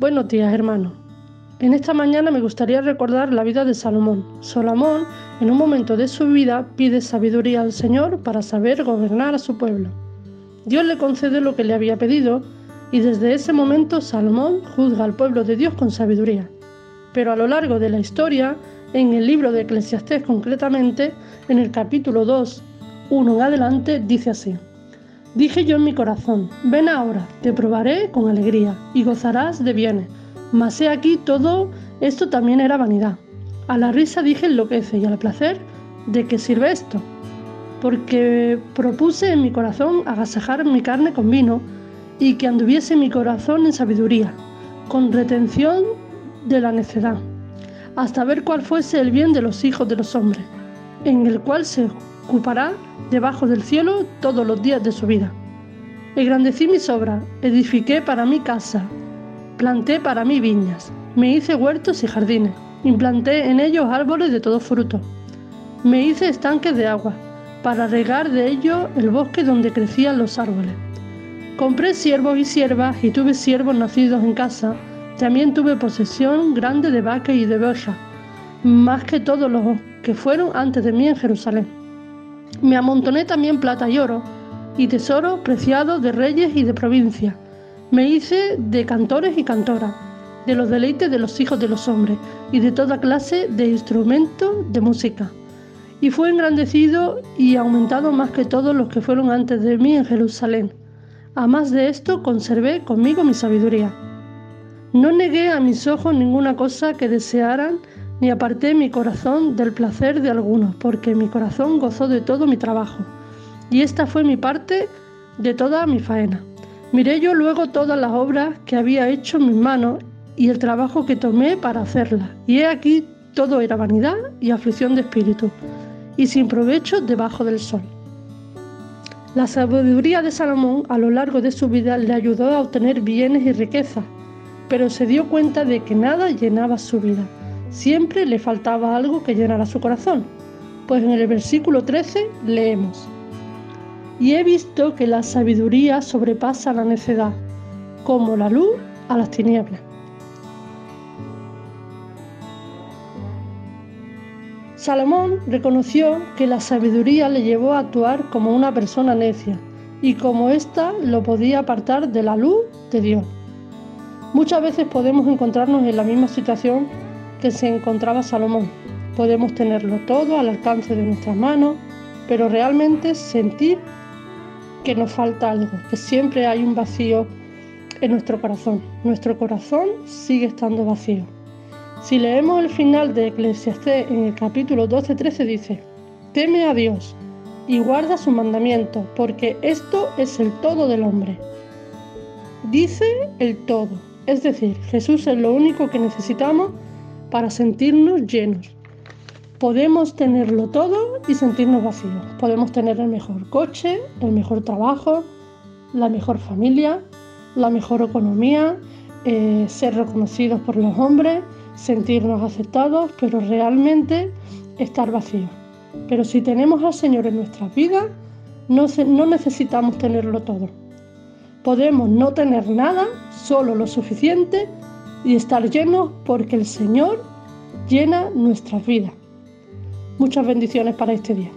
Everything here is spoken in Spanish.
Buenos días, hermanos. En esta mañana me gustaría recordar la vida de Salomón. Salomón, en un momento de su vida, pide sabiduría al Señor para saber gobernar a su pueblo. Dios le concede lo que le había pedido y desde ese momento Salomón juzga al pueblo de Dios con sabiduría. Pero a lo largo de la historia, en el libro de Eclesiastés concretamente, en el capítulo 2, 1 en adelante, dice así. Dije yo en mi corazón, ven ahora, te probaré con alegría y gozarás de bienes. Mas he aquí todo esto también era vanidad. A la risa dije enloquece y al placer, ¿de qué sirve esto? Porque propuse en mi corazón agasajar mi carne con vino y que anduviese mi corazón en sabiduría, con retención de la necedad, hasta ver cuál fuese el bien de los hijos de los hombres, en el cual se ocupará debajo del cielo todos los días de su vida. Engrandecí mis obras, edifiqué para mí casa, planté para mí viñas, me hice huertos y jardines, implanté en ellos árboles de todo fruto. Me hice estanques de agua, para regar de ellos el bosque donde crecían los árboles. Compré siervos y siervas y tuve siervos nacidos en casa, también tuve posesión grande de vacas y de ovejas, más que todos los que fueron antes de mí en Jerusalén. Me amontoné también plata y oro, y tesoros preciados de reyes y de provincias. Me hice de cantores y cantoras, de los deleites de los hijos de los hombres, y de toda clase de instrumentos de música. Y fue engrandecido y aumentado más que todos los que fueron antes de mí en Jerusalén. A más de esto conservé conmigo mi sabiduría. No negué a mis ojos ninguna cosa que desearan ni aparté mi corazón del placer de algunos, porque mi corazón gozó de todo mi trabajo. Y esta fue mi parte de toda mi faena. Miré yo luego todas las obras que había hecho en mis manos y el trabajo que tomé para hacerlas. Y he aquí todo era vanidad y aflicción de espíritu, y sin provecho debajo del sol. La sabiduría de Salomón a lo largo de su vida le ayudó a obtener bienes y riquezas, pero se dio cuenta de que nada llenaba su vida Siempre le faltaba algo que llenara su corazón, pues en el versículo 13 leemos, Y he visto que la sabiduría sobrepasa la necedad, como la luz a las tinieblas. Salomón reconoció que la sabiduría le llevó a actuar como una persona necia y como ésta lo podía apartar de la luz de Dios. Muchas veces podemos encontrarnos en la misma situación que se encontraba Salomón. Podemos tenerlo todo al alcance de nuestras manos, pero realmente sentir que nos falta algo, que siempre hay un vacío en nuestro corazón. Nuestro corazón sigue estando vacío. Si leemos el final de Eclesiastés en el capítulo 12-13 dice, teme a Dios y guarda su mandamiento, porque esto es el todo del hombre. Dice el todo, es decir, Jesús es lo único que necesitamos para sentirnos llenos. Podemos tenerlo todo y sentirnos vacíos. Podemos tener el mejor coche, el mejor trabajo, la mejor familia, la mejor economía, eh, ser reconocidos por los hombres, sentirnos aceptados, pero realmente estar vacíos. Pero si tenemos al Señor en nuestras vidas, no, no necesitamos tenerlo todo. Podemos no tener nada, solo lo suficiente y estar llenos porque el Señor llena nuestras vidas. Muchas bendiciones para este día.